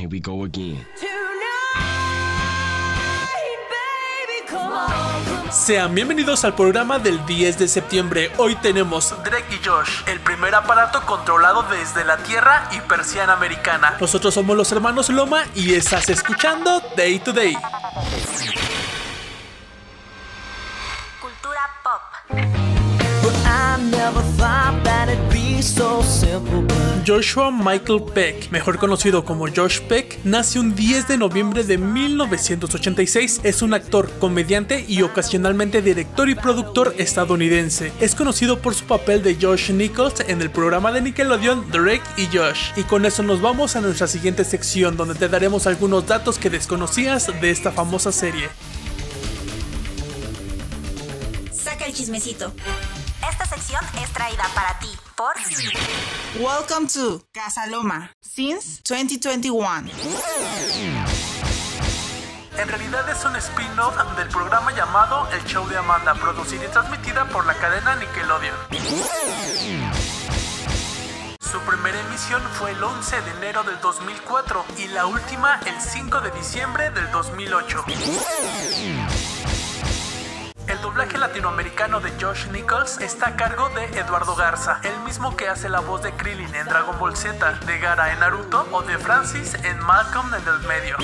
Here we go again. Sean bienvenidos al programa del 10 de septiembre. Hoy tenemos Drake y Josh, el primer aparato controlado desde la Tierra y persiana americana. Nosotros somos los hermanos Loma y estás escuchando Day to Day. Cultura pop. Joshua Michael Peck, mejor conocido como Josh Peck, nace un 10 de noviembre de 1986. Es un actor, comediante y ocasionalmente director y productor estadounidense. Es conocido por su papel de Josh Nichols en el programa de Nickelodeon Drake y Josh. Y con eso nos vamos a nuestra siguiente sección donde te daremos algunos datos que desconocías de esta famosa serie. Saca el chismecito. Traída para ti por Welcome to Casa Loma since 2021. En realidad es un spin-off del programa llamado El Show de Amanda, producida y transmitida por la cadena Nickelodeon. Su primera emisión fue el 11 de enero del 2004 y la última el 5 de diciembre del 2008. Latinoamericano de Josh Nichols está a cargo de Eduardo Garza, el mismo que hace la voz de Krillin en Dragon Ball Z, de Gara en Naruto o de Francis en Malcolm en el medio.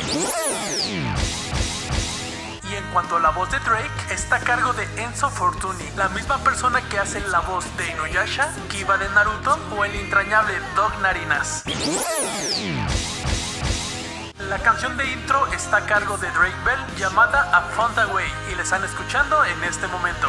Y en cuanto a la voz de Drake, está a cargo de Enzo Fortuni, la misma persona que hace la voz de Inuyasha, Kiba de Naruto o el entrañable Dog Narinas. La canción de intro está a cargo de Drake Bell llamada A Found a Way y la están escuchando en este momento.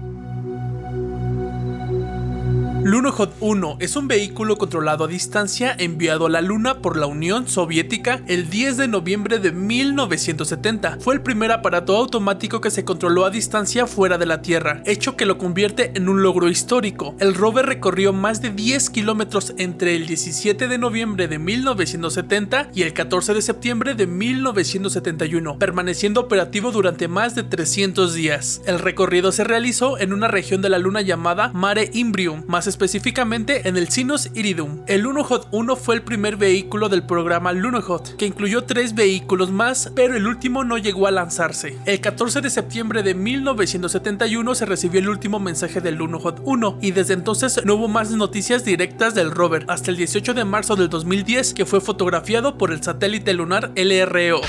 Lunokhod 1 es un vehículo controlado a distancia enviado a la Luna por la Unión Soviética el 10 de noviembre de 1970. Fue el primer aparato automático que se controló a distancia fuera de la Tierra, hecho que lo convierte en un logro histórico. El rover recorrió más de 10 kilómetros entre el 17 de noviembre de 1970 y el 14 de septiembre de 1971, permaneciendo operativo durante más de 300 días. El recorrido se realizó en una región de la Luna llamada Mare Imbrium, más específicamente en el Sinus Iridum. El Lunokhod 1 fue el primer vehículo del programa Lunokhod, que incluyó tres vehículos más, pero el último no llegó a lanzarse. El 14 de septiembre de 1971 se recibió el último mensaje del Lunokhod 1 y desde entonces no hubo más noticias directas del rover hasta el 18 de marzo del 2010 que fue fotografiado por el satélite lunar LRO.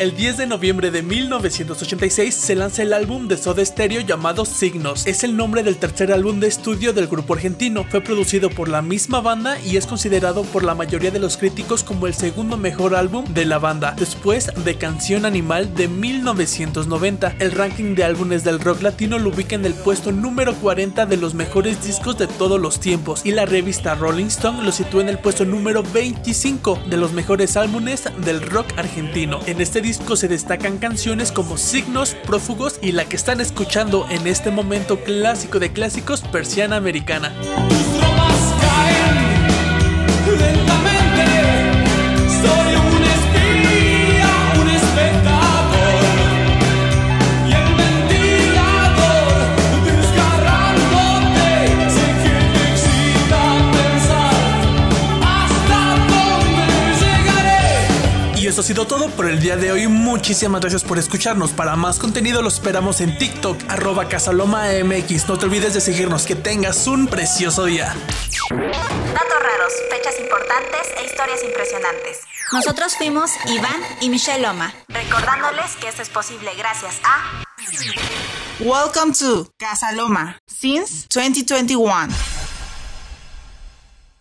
El 10 de noviembre de 1986 se lanza el álbum de Soda Stereo llamado Signos. Es el nombre del tercer álbum de estudio del grupo argentino. Fue producido por la misma banda y es considerado por la mayoría de los críticos como el segundo mejor álbum de la banda, después de Canción Animal de 1990. El ranking de álbumes del rock latino lo ubica en el puesto número 40 de los mejores discos de todos los tiempos y la revista Rolling Stone lo sitúa en el puesto número 25 de los mejores álbumes del rock argentino. En este disco se destacan canciones como Signos, Prófugos y la que están escuchando en este momento clásico de clásicos, Persiana Americana. Y eso ha sido todo por el día de hoy. Muchísimas gracias por escucharnos. Para más contenido lo esperamos en TikTok, arroba casalomamx. No te olvides de seguirnos. Que tengas un precioso día. Datos raros, fechas importantes e historias impresionantes. Nosotros fuimos Iván y Michelle Loma, recordándoles que esto es posible gracias a Welcome to Casa Loma since 2021.